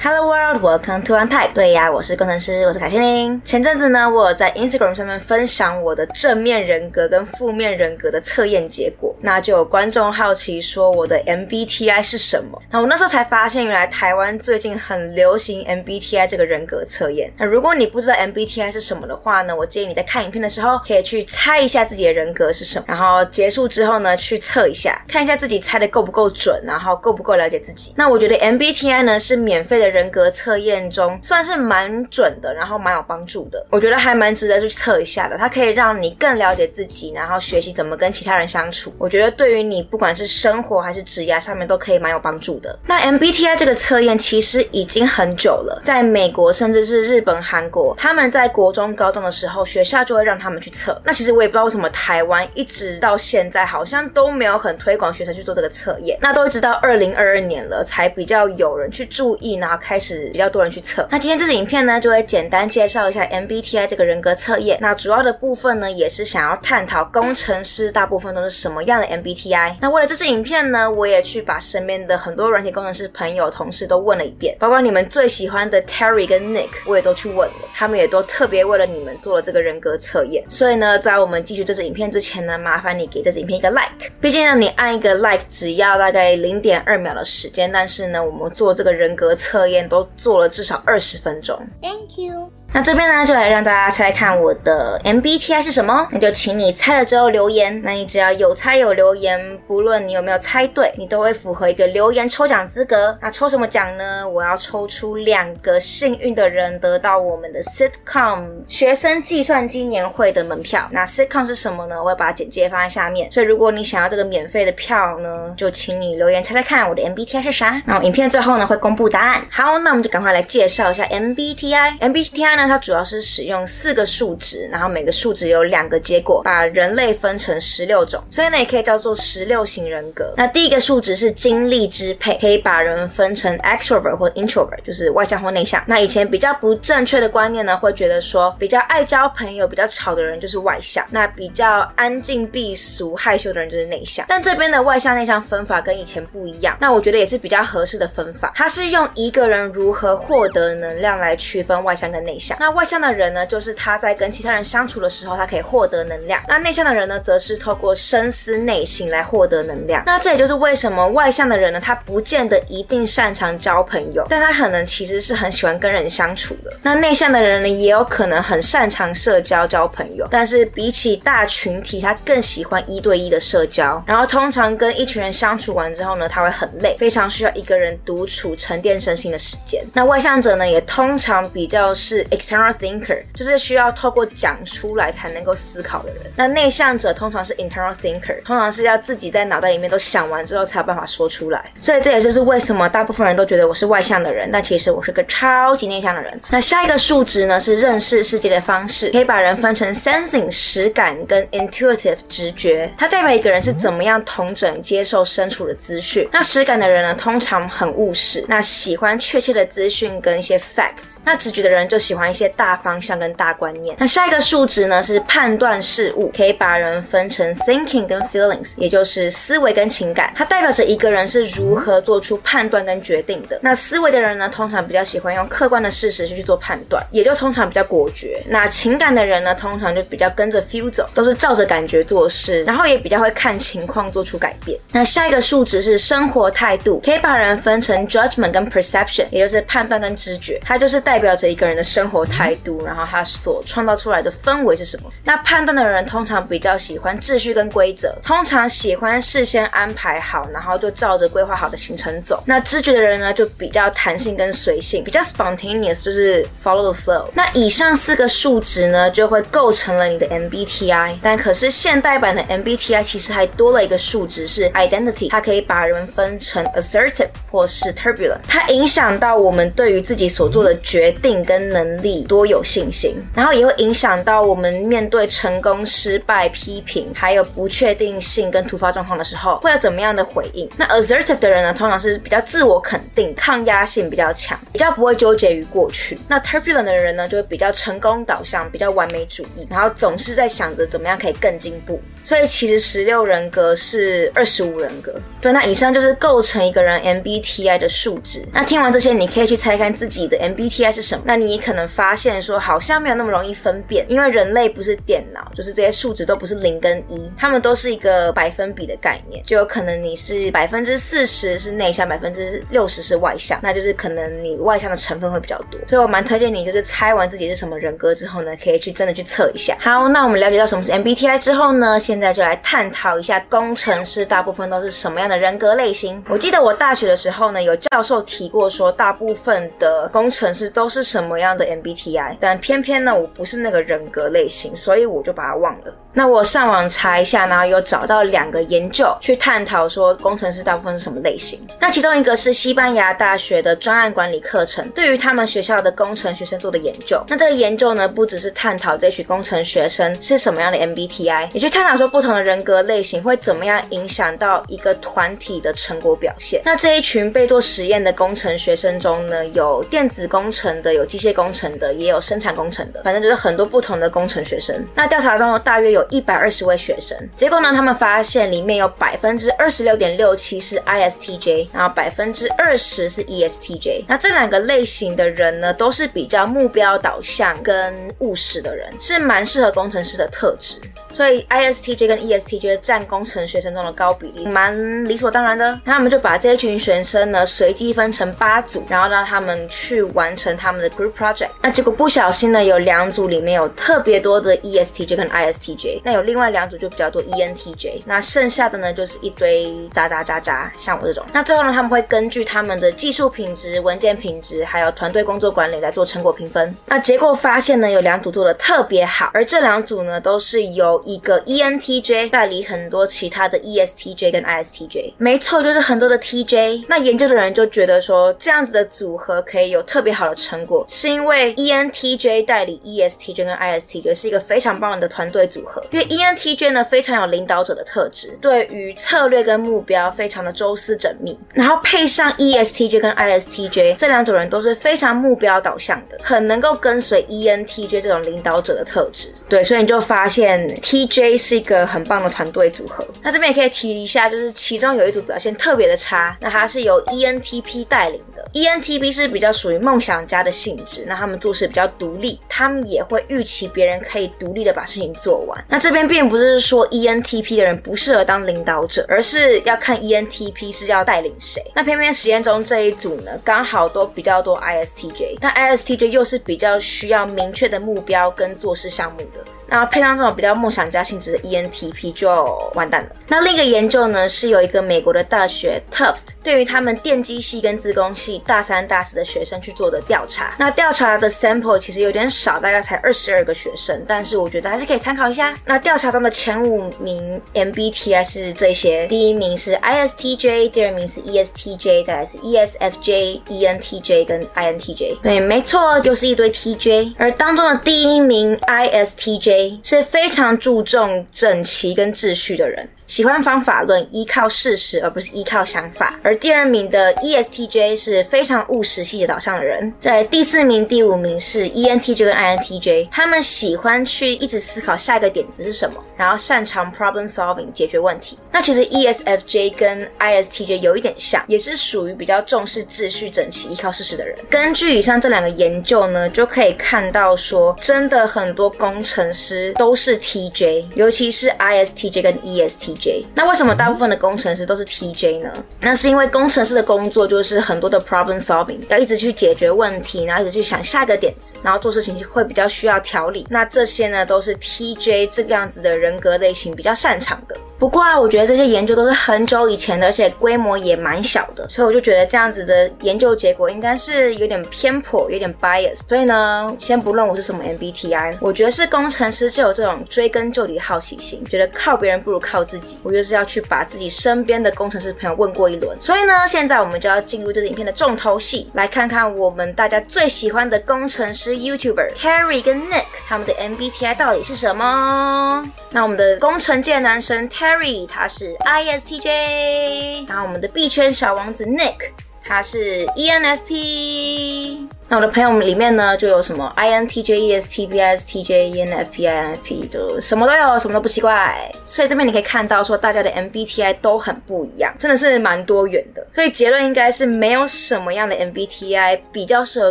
Hello world, welcome to Untyped。对呀，我是工程师，我是凯西琳。前阵子呢，我有在 Instagram 上面分享我的正面人格跟负面人格的测验结果，那就有观众好奇说我的 MBTI 是什么？那我那时候才发现，原来台湾最近很流行 MBTI 这个人格测验。那如果你不知道 MBTI 是什么的话呢，我建议你在看影片的时候可以去猜一下自己的人格是什么，然后结束之后呢，去测一下，看一下自己猜的够不够准，然后够不够了解自己。那我觉得 MBTI 呢是免费的。人格测验中算是蛮准的，然后蛮有帮助的，我觉得还蛮值得去测一下的。它可以让你更了解自己，然后学习怎么跟其他人相处。我觉得对于你不管是生活还是职业上面都可以蛮有帮助的。那 MBTI 这个测验其实已经很久了，在美国甚至是日本、韩国，他们在国中、高中的时候，学校就会让他们去测。那其实我也不知道为什么台湾一直到现在好像都没有很推广学生去做这个测验。那都一直到二零二二年了，才比较有人去注意，然后开始比较多人去测。那今天这支影片呢，就会简单介绍一下 MBTI 这个人格测验。那主要的部分呢，也是想要探讨工程师大部分都是什么样的 MBTI。那为了这支影片呢，我也去把身边的很多软体工程师朋友、同事都问了一遍，包括你们最喜欢的 Terry 跟 Nick，我也都去问了，他们也都特别为了你们做了这个人格测验。所以呢，在我们继续这支影片之前呢，麻烦你给这支影片一个 like。毕竟呢，你按一个 like 只要大概零点二秒的时间，但是呢，我们做这个人格测都。做了至少二十分钟。Thank you。那这边呢，就来让大家猜猜看我的 MBTI 是什么？那就请你猜了之后留言。那你只要有猜有留言，不论你有没有猜对，你都会符合一个留言抽奖资格。那抽什么奖呢？我要抽出两个幸运的人，得到我们的 Sitcom 学生计算机年会的门票。那 Sitcom 是什么呢？我会把简介放在下面。所以如果你想要这个免费的票呢，就请你留言猜猜看我的 MBTI 是啥。那影片最后呢，会公布答案。好，那我们就赶快来介绍一下 MBTI。MBTI 那它主要是使用四个数值，然后每个数值有两个结果，把人类分成十六种，所以呢也可以叫做十六型人格。那第一个数值是精力支配，可以把人分成 extrovert 或 introvert，就是外向或内向。那以前比较不正确的观念呢，会觉得说比较爱交朋友、比较吵的人就是外向，那比较安静避俗、害羞的人就是内向。但这边的外向内向分法跟以前不一样，那我觉得也是比较合适的分法。它是用一个人如何获得能量来区分外向跟内向。那外向的人呢，就是他在跟其他人相处的时候，他可以获得能量。那内向的人呢，则是透过深思内心来获得能量。那这也就是为什么外向的人呢，他不见得一定擅长交朋友，但他可能其实是很喜欢跟人相处的。那内向的人呢，也有可能很擅长社交交朋友，但是比起大群体，他更喜欢一对一的社交。然后通常跟一群人相处完之后呢，他会很累，非常需要一个人独处沉淀身心的时间。那外向者呢，也通常比较是 external thinker，就是需要透过讲出来才能够思考的人。那内向者通常是 internal thinker，通常是要自己在脑袋里面都想完之后才有办法说出来。所以这也就是为什么大部分人都觉得我是外向的人，但其实我是个超级内向的人。那下一个数值呢，是认识世界的方式，可以把人分成 sensing 实感跟 intuitive 直觉，它代表一个人是怎么样同整接受身处的资讯。那实感的人呢，通常很务实，那喜欢确切的资讯跟一些 facts。那直觉的人就喜欢一些大方向跟大观念。那下一个数值呢，是判断事物，可以把人分成 thinking 跟 feelings，也就是思维跟情感。它代表着一个人是如何做出判断跟决定的。那思维的人呢，通常比较喜欢用客观的事实去做判断，也就通常比较果决。那情感的人呢，通常就比较跟着 feel 走，都是照着感觉做事，然后也比较会看情况做出改变。那下一个数值是生活态度，可以把人分成 judgment 跟 perception，也就是判断跟知觉。它就是代表着一个人的生活态度，然后他所创造出来的氛围是什么？那判断的人通常比较喜欢秩序跟规则，通常喜欢事先安排好，然后就照着规划好的行程走。那知觉的人呢，就比较弹性跟随性，比较 spontaneous，就是 follow the flow。那以上四个数值呢，就会构成了你的 MBTI。但可是现代版的 MBTI 其实还多了一个数值是 identity，它可以把人分成 assertive 或是 turbulent，它影响到我们对于自己所做的决定跟能力力多有信心，然后也会影响到我们面对成功、失败、批评，还有不确定性跟突发状况的时候，会有怎么样的回应？那 assertive 的人呢，通常是比较自我肯定、抗压性比较强，比较不会纠结于过去。那 turbulent 的人呢，就会比较成功导向、比较完美主义，然后总是在想着怎么样可以更进步。所以其实十六人格是二十五人格。对，那以上就是构成一个人 MBTI 的数值。那听完这些，你可以去猜看自己的 MBTI 是什么。那你可能发现说，好像没有那么容易分辨，因为人类不是电脑，就是这些数值都不是零跟一，它们都是一个百分比的概念，就有可能你是百分之四十是内向，百分之六十是外向，那就是可能你外向的成分会比较多。所以我蛮推荐你，就是猜完自己是什么人格之后呢，可以去真的去测一下。好，那我们了解到什么是 MBTI 之后呢，现在就来探讨一下工程师大部分都是什么样的人格类型。我记得我大学的时候呢，有教授提过说，大部分的工程师都是什么样的 MBTI，但偏偏呢，我不是那个人格类型，所以我就把它忘了。那我上网查一下，然后有找到两个研究去探讨说工程师大部分是什么类型。那其中一个是西班牙大学的专案管理课程，对于他们学校的工程学生做的研究。那这个研究呢，不只是探讨这群工程学生是什么样的 MBTI，也去探讨说不同的人格类型会怎么样影响到一个团体的成果表现。那这一群被做实验的工程学生中呢，有电子工程的，有机械工程的，也有生产工程的，反正就是很多不同的工程学生。那调查中大约有。一百二十位学生，结果呢，他们发现里面有百分之二十六点六七是 ISTJ，然后百分之二十是 ESTJ。那这两个类型的人呢，都是比较目标导向跟务实的人，是蛮适合工程师的特质。所以 ISTJ 跟 ESTJ 占工程学生中的高比例，蛮理所当然的。那他们就把这群学生呢随机分成八组，然后让他们去完成他们的 group project。那结果不小心呢，有两组里面有特别多的 ESTJ 跟 ISTJ，那有另外两组就比较多 ENTJ。那剩下的呢就是一堆渣渣渣渣，像我这种。那最后呢，他们会根据他们的技术品质、文件品质，还有团队工作管理来做成果评分。那结果发现呢，有两组做的特别好，而这两组呢都是由一个 ENTJ 代理很多其他的 ESTJ 跟 ISTJ，没错，就是很多的 TJ。那研究的人就觉得说，这样子的组合可以有特别好的成果，是因为 ENTJ 代理 ESTJ 跟 ISTJ 是一个非常棒的团队组合。因为 ENTJ 呢非常有领导者的特质，对于策略跟目标非常的周思缜密，然后配上 ESTJ 跟 ISTJ 这两种人都是非常目标导向的，很能够跟随 ENTJ 这种领导者的特质。对，所以你就发现 TJ。是一个很棒的团队组合。那这边也可以提一下，就是其中有一组表现特别的差，那它是由 ENTP 带领的。ENTP 是比较属于梦想家的性质，那他们做事比较独立，他们也会预期别人可以独立的把事情做完。那这边并不是说 ENTP 的人不适合当领导者，而是要看 ENTP 是要带领谁。那偏偏实验中这一组呢，刚好都比较多 ISTJ，但 ISTJ 又是比较需要明确的目标跟做事项目的。然后配上这种比较梦想家性质的 ENTP 就完蛋了。那另一个研究呢，是有一个美国的大学 Tufts 对于他们电机系跟自工系大三、大四的学生去做的调查。那调查的 sample 其实有点少，大概才二十二个学生，但是我觉得还是可以参考一下。那调查中的前五名 MBTI 是这些：第一名是 ISTJ，第二名是 ESTJ，再来是 ESFJ、ENTJ 跟 INTJ。对，没错，就是一堆 TJ。而当中的第一名 ISTJ。是非常注重整齐跟秩序的人。喜欢方法论，依靠事实而不是依靠想法。而第二名的 ESTJ 是非常务实、细节导向的人。在第四名、第五名是 ENTJ 跟 INTJ，他们喜欢去一直思考下一个点子是什么，然后擅长 problem solving 解决问题。那其实 ESFJ 跟 ISTJ 有一点像，也是属于比较重视秩序、整齐、依靠事实的人。根据以上这两个研究呢，就可以看到说，真的很多工程师都是 TJ，尤其是 ISTJ 跟 ESTJ。J 那为什么大部分的工程师都是 TJ 呢？那是因为工程师的工作就是很多的 problem solving，要一直去解决问题，然后一直去想下一个点子，然后做事情会比较需要条理。那这些呢，都是 TJ 这个样子的人格类型比较擅长的。不过啊，我觉得这些研究都是很久以前的，而且规模也蛮小的，所以我就觉得这样子的研究结果应该是有点偏颇，有点 bias。所以呢，先不论我是什么 MBTI，我觉得是工程师就有这种追根究底的好奇心，觉得靠别人不如靠自己。我就是要去把自己身边的工程师朋友问过一轮。所以呢，现在我们就要进入这支影片的重头戏，来看看我们大家最喜欢的工程师 YouTuber Terry 跟 Nick 他们的 MBTI 到底是什么？那我们的工程界男神 Terry。Terry 他是 ISTJ，然后我们的币圈小王子 Nick 他是 ENFP。那我的朋友们里面呢，就有什么 INTJ、ESTP、ISTJ、ENFP、INFP，就什么都有，什么都不奇怪。所以这边你可以看到，说大家的 MBTI 都很不一样，真的是蛮多元的。所以结论应该是没有什么样的 MBTI 比较适合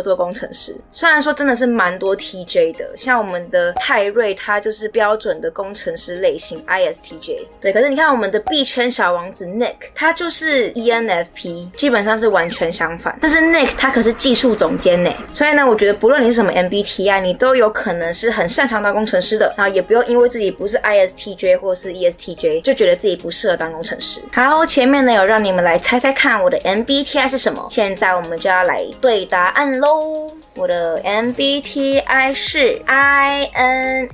做工程师。虽然说真的是蛮多 TJ 的，像我们的泰瑞，他就是标准的工程师类型 ISTJ。对，可是你看我们的 B 圈小王子 Nick，他就是 ENFP，基本上是完全相反。但是 Nick 他可是技术总监呢。所以呢，我觉得不论你是什么 MBTI，你都有可能是很擅长当工程师的，然后也不用因为自己不是 ISTJ 或是 ESTJ 就觉得自己不适合当工程师。好，前面呢有让你们来猜猜看我的 MBTI 是什么，现在我们就要来对答案喽。我的 MBTI 是 INFPT。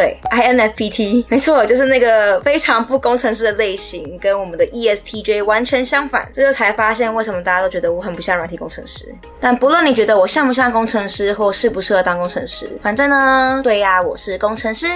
对，INFPT，没错，就是那个非常不工程师的类型，跟我们的 ESTJ 完全相反。这就才发现为什么大家都觉得我很不像软体工程师。但不论你觉得我像不像工程师，或适不适合当工程师，反正呢，对呀，我是工程师。